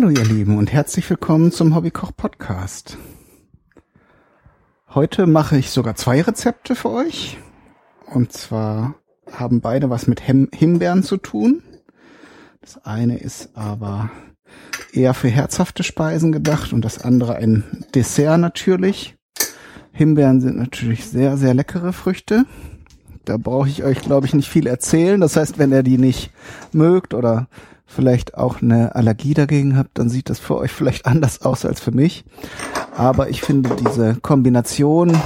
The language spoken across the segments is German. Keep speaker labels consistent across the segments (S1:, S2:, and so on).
S1: Hallo ihr Lieben und herzlich willkommen zum Hobbykoch Podcast. Heute mache ich sogar zwei Rezepte für euch. Und zwar haben beide was mit Him Himbeeren zu tun. Das eine ist aber eher für herzhafte Speisen gedacht und das andere ein Dessert natürlich. Himbeeren sind natürlich sehr, sehr leckere Früchte. Da brauche ich euch, glaube ich, nicht viel erzählen. Das heißt, wenn ihr die nicht mögt oder vielleicht auch eine Allergie dagegen habt, dann sieht das für euch vielleicht anders aus als für mich. Aber ich finde diese Kombination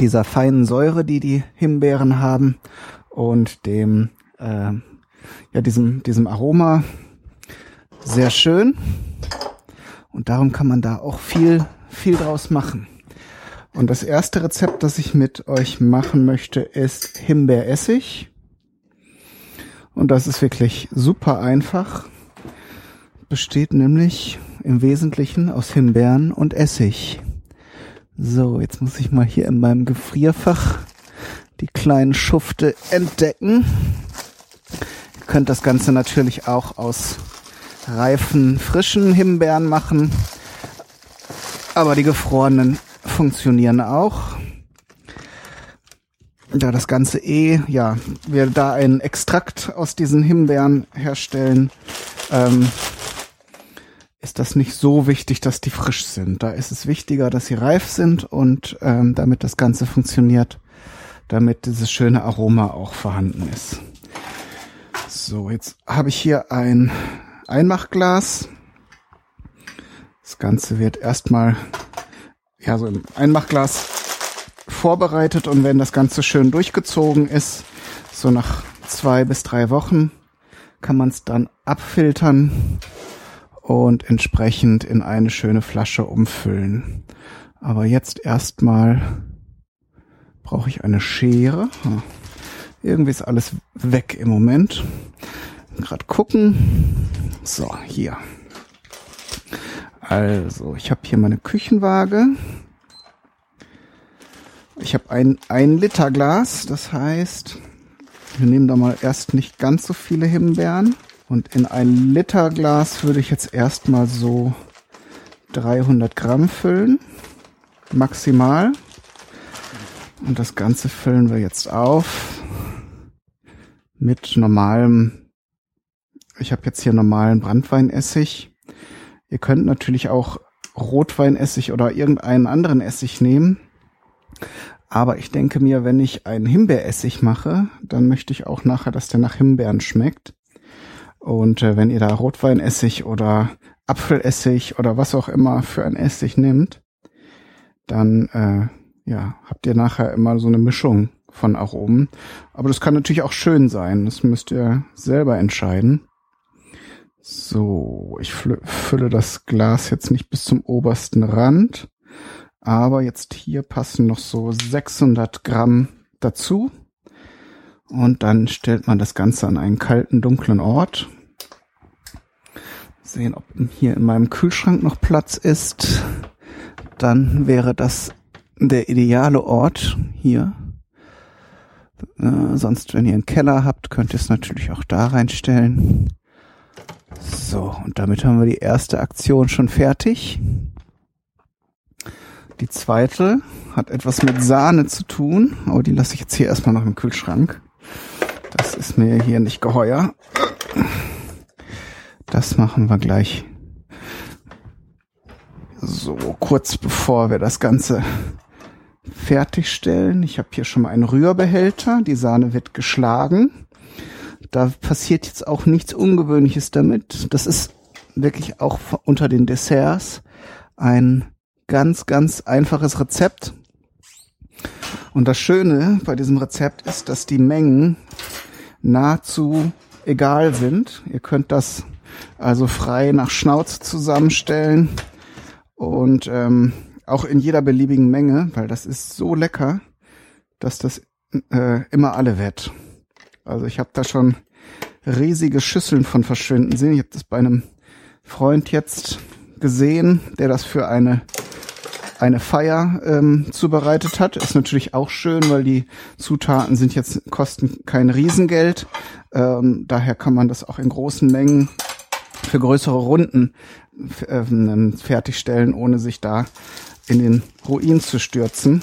S1: dieser feinen Säure, die die Himbeeren haben und dem äh, ja diesem diesem Aroma sehr schön und darum kann man da auch viel viel draus machen. Und das erste Rezept, das ich mit euch machen möchte, ist Himbeeressig. Und das ist wirklich super einfach. Besteht nämlich im Wesentlichen aus Himbeeren und Essig. So, jetzt muss ich mal hier in meinem Gefrierfach die kleinen Schufte entdecken. Ihr könnt das Ganze natürlich auch aus reifen, frischen Himbeeren machen. Aber die gefrorenen funktionieren auch da das Ganze eh, ja, wir da einen Extrakt aus diesen Himbeeren herstellen, ähm, ist das nicht so wichtig, dass die frisch sind. Da ist es wichtiger, dass sie reif sind und ähm, damit das Ganze funktioniert, damit dieses schöne Aroma auch vorhanden ist. So, jetzt habe ich hier ein Einmachglas. Das Ganze wird erstmal ja so im Einmachglas vorbereitet und wenn das Ganze schön durchgezogen ist, so nach zwei bis drei Wochen, kann man es dann abfiltern und entsprechend in eine schöne Flasche umfüllen. Aber jetzt erstmal brauche ich eine Schere. Irgendwie ist alles weg im Moment. Gerade gucken. So, hier. Also, ich habe hier meine Küchenwaage. Ich habe ein, ein Liter Glas, das heißt, wir nehmen da mal erst nicht ganz so viele Himbeeren. Und in ein Liter Glas würde ich jetzt erstmal so 300 Gramm füllen, maximal. Und das Ganze füllen wir jetzt auf mit normalem, ich habe jetzt hier normalen Brandweinessig. Ihr könnt natürlich auch Rotweinessig oder irgendeinen anderen Essig nehmen. Aber ich denke mir, wenn ich einen Himbeeressig mache, dann möchte ich auch nachher, dass der nach Himbeeren schmeckt. Und äh, wenn ihr da Rotweinessig oder Apfelessig oder was auch immer für ein Essig nimmt, dann äh, ja, habt ihr nachher immer so eine Mischung von Aromen. Aber das kann natürlich auch schön sein. Das müsst ihr selber entscheiden. So, ich fülle das Glas jetzt nicht bis zum obersten Rand, aber jetzt hier passen noch so 600 Gramm dazu. Und dann stellt man das Ganze an einen kalten, dunklen Ort. Sehen, ob hier in meinem Kühlschrank noch Platz ist. Dann wäre das der ideale Ort hier. Äh, sonst, wenn ihr einen Keller habt, könnt ihr es natürlich auch da reinstellen. So, und damit haben wir die erste Aktion schon fertig. Die zweite hat etwas mit Sahne zu tun, aber die lasse ich jetzt hier erstmal noch im Kühlschrank. Das ist mir hier nicht geheuer. Das machen wir gleich so kurz bevor wir das Ganze fertigstellen. Ich habe hier schon mal einen Rührbehälter. Die Sahne wird geschlagen. Da passiert jetzt auch nichts Ungewöhnliches damit. Das ist wirklich auch unter den Desserts ein ganz, ganz einfaches Rezept. Und das Schöne bei diesem Rezept ist, dass die Mengen nahezu egal sind. Ihr könnt das also frei nach Schnauze zusammenstellen und ähm, auch in jeder beliebigen Menge, weil das ist so lecker, dass das äh, immer alle wett. Also ich habe da schon riesige Schüsseln von verschwinden sehen. Ich habe das bei einem Freund jetzt gesehen, der das für eine eine Feier ähm, zubereitet hat. Ist natürlich auch schön, weil die Zutaten sind jetzt kosten kein Riesengeld. Ähm, daher kann man das auch in großen Mengen für größere Runden äh, fertigstellen, ohne sich da in den Ruin zu stürzen.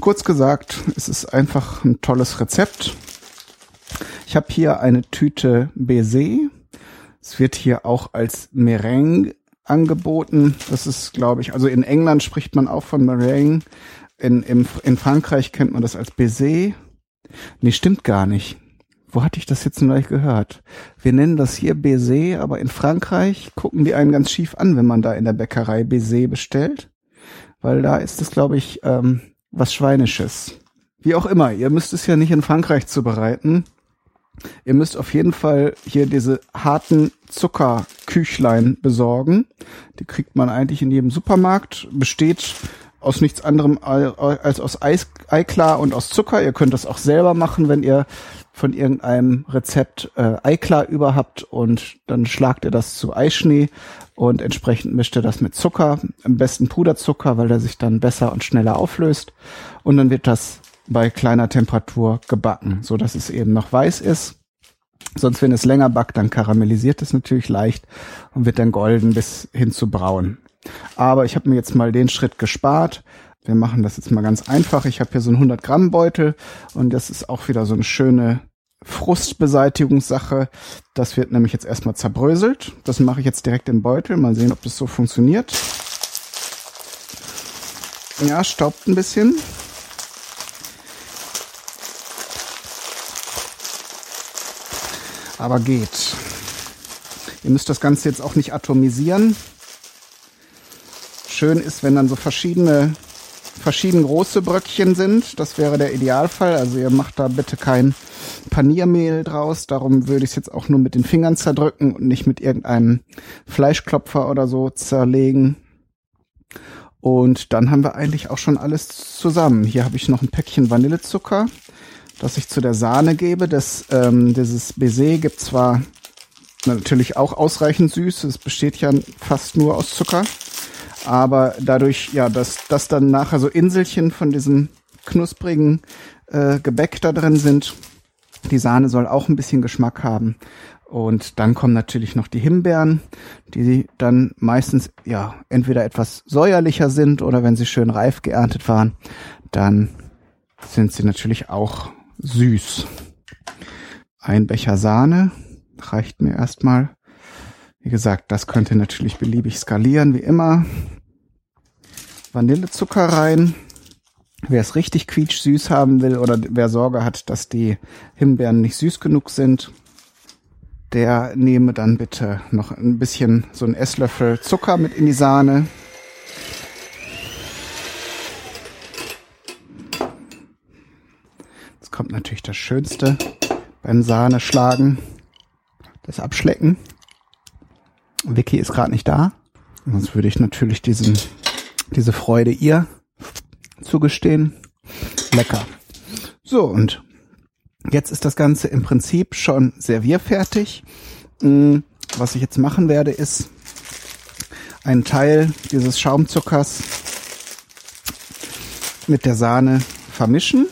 S1: Kurz gesagt, es ist einfach ein tolles Rezept. Ich habe hier eine Tüte Baiser. Es wird hier auch als Meringue angeboten. Das ist, glaube ich, also in England spricht man auch von Meringue. In, in, in Frankreich kennt man das als Baiser. Nee, stimmt gar nicht. Wo hatte ich das jetzt neulich gehört? Wir nennen das hier Baiser, aber in Frankreich gucken die einen ganz schief an, wenn man da in der Bäckerei Baiser bestellt. Weil da ist es, glaube ich, ähm, was Schweinisches. Wie auch immer, ihr müsst es ja nicht in Frankreich zubereiten. Ihr müsst auf jeden Fall hier diese harten Zuckerküchlein besorgen. Die kriegt man eigentlich in jedem Supermarkt. Besteht aus nichts anderem als aus Eis, Eiklar und aus Zucker. Ihr könnt das auch selber machen, wenn ihr von irgendeinem Rezept äh, Eiklar über habt und dann schlagt ihr das zu Eischnee und entsprechend mischt ihr das mit Zucker, am besten Puderzucker, weil der sich dann besser und schneller auflöst und dann wird das bei kleiner Temperatur gebacken, so dass es eben noch weiß ist. Sonst, wenn es länger backt, dann karamellisiert es natürlich leicht und wird dann golden bis hin zu braun. Aber ich habe mir jetzt mal den Schritt gespart. Wir machen das jetzt mal ganz einfach. Ich habe hier so einen 100 Gramm Beutel und das ist auch wieder so eine schöne Frustbeseitigungssache. Das wird nämlich jetzt erstmal zerbröselt. Das mache ich jetzt direkt im Beutel. Mal sehen, ob das so funktioniert. Ja, staubt ein bisschen. Aber geht. Ihr müsst das Ganze jetzt auch nicht atomisieren. Schön ist, wenn dann so verschiedene verschieden große Bröckchen sind. Das wäre der Idealfall. Also ihr macht da bitte kein Paniermehl draus. Darum würde ich es jetzt auch nur mit den Fingern zerdrücken und nicht mit irgendeinem Fleischklopfer oder so zerlegen. Und dann haben wir eigentlich auch schon alles zusammen. Hier habe ich noch ein Päckchen Vanillezucker, das ich zu der Sahne gebe. Das, ähm, dieses Baiser gibt zwar natürlich auch ausreichend süß. Es besteht ja fast nur aus Zucker. Aber dadurch, ja, dass, dass dann nachher so Inselchen von diesem knusprigen äh, Gebäck da drin sind, die Sahne soll auch ein bisschen Geschmack haben. Und dann kommen natürlich noch die Himbeeren, die dann meistens ja entweder etwas säuerlicher sind oder wenn sie schön reif geerntet waren, dann sind sie natürlich auch süß. Ein Becher Sahne reicht mir erstmal. Wie gesagt, das könnte natürlich beliebig skalieren, wie immer. Vanillezucker rein. Wer es richtig quietschsüß haben will oder wer Sorge hat, dass die Himbeeren nicht süß genug sind, der nehme dann bitte noch ein bisschen so ein Esslöffel Zucker mit in die Sahne. Kommt natürlich das Schönste beim Sahneschlagen, das Abschlecken. Vicky ist gerade nicht da, sonst würde ich natürlich diesen, diese Freude ihr zugestehen. Lecker. So, und jetzt ist das Ganze im Prinzip schon servierfertig. Mm, was ich jetzt machen werde, ist einen Teil dieses Schaumzuckers mit der Sahne vermischen.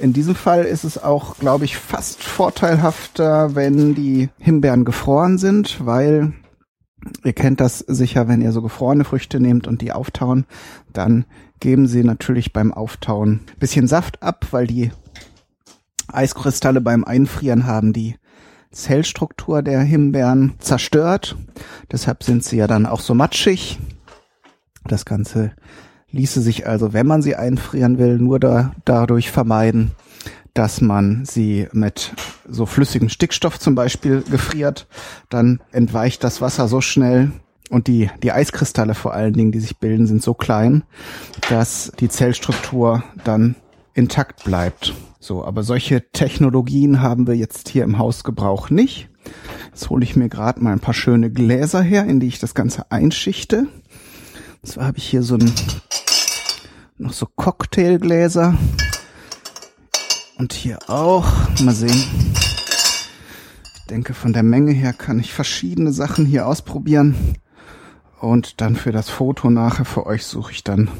S1: In diesem Fall ist es auch, glaube ich, fast vorteilhafter, wenn die Himbeeren gefroren sind, weil Ihr kennt das sicher, wenn ihr so gefrorene Früchte nehmt und die auftauen, dann geben sie natürlich beim Auftauen bisschen Saft ab, weil die Eiskristalle beim Einfrieren haben die Zellstruktur der Himbeeren zerstört. Deshalb sind sie ja dann auch so matschig. Das Ganze ließe sich also, wenn man sie einfrieren will, nur da, dadurch vermeiden, dass man sie mit so flüssigem Stickstoff zum Beispiel gefriert, dann entweicht das Wasser so schnell und die, die Eiskristalle vor allen Dingen, die sich bilden, sind so klein, dass die Zellstruktur dann intakt bleibt. So, aber solche Technologien haben wir jetzt hier im Hausgebrauch nicht. Jetzt hole ich mir gerade mal ein paar schöne Gläser her, in die ich das Ganze einschichte. So habe ich hier so ein noch so Cocktailgläser. Und hier auch. Mal sehen. Ich denke, von der Menge her kann ich verschiedene Sachen hier ausprobieren. Und dann für das Foto nachher für euch suche ich dann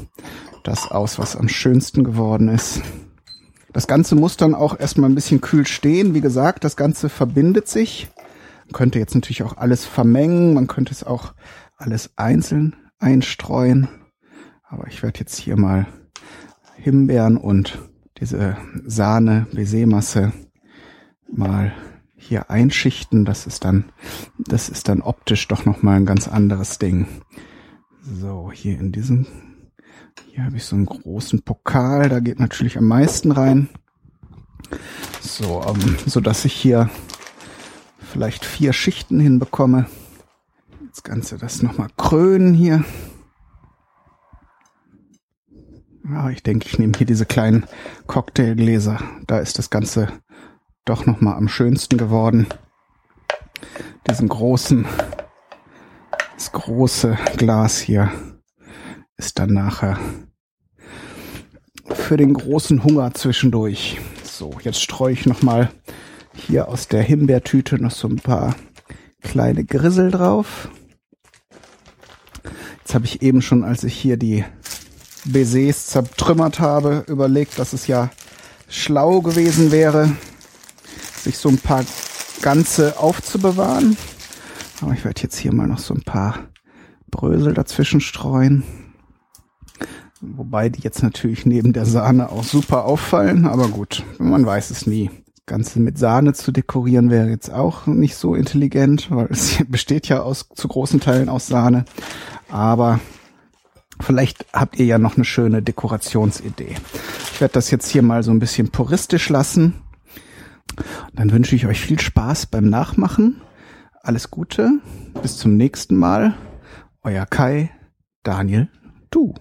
S1: das aus, was am schönsten geworden ist. Das Ganze muss dann auch erstmal ein bisschen kühl stehen. Wie gesagt, das Ganze verbindet sich Man könnte jetzt natürlich auch alles vermengen, man könnte es auch alles einzeln einstreuen. Aber ich werde jetzt hier mal Himbeeren und diese Sahne, Baiser-Masse mal hier einschichten. Das ist dann, das ist dann optisch doch nochmal ein ganz anderes Ding. So, hier in diesem, hier habe ich so einen großen Pokal, da geht natürlich am meisten rein. So, ähm, so dass ich hier vielleicht vier Schichten hinbekomme. Das Ganze das nochmal krönen hier. Ja, ich denke, ich nehme hier diese kleinen Cocktailgläser. Da ist das Ganze doch nochmal am schönsten geworden. Diesen großen, das große Glas hier ist dann nachher für den großen Hunger zwischendurch. So, jetzt streue ich nochmal hier aus der Himbeertüte noch so ein paar kleine Grissel drauf. Jetzt habe ich eben schon, als ich hier die Baisers zertrümmert habe, überlegt, dass es ja schlau gewesen wäre, sich so ein paar ganze aufzubewahren. Aber ich werde jetzt hier mal noch so ein paar Brösel dazwischen streuen. Wobei die jetzt natürlich neben der Sahne auch super auffallen, aber gut, man weiß es nie. Das Ganze mit Sahne zu dekorieren wäre jetzt auch nicht so intelligent, weil es besteht ja aus zu großen Teilen aus Sahne. Aber vielleicht habt ihr ja noch eine schöne Dekorationsidee. Ich werde das jetzt hier mal so ein bisschen puristisch lassen. Dann wünsche ich euch viel Spaß beim Nachmachen. Alles Gute. Bis zum nächsten Mal. Euer Kai, Daniel, du.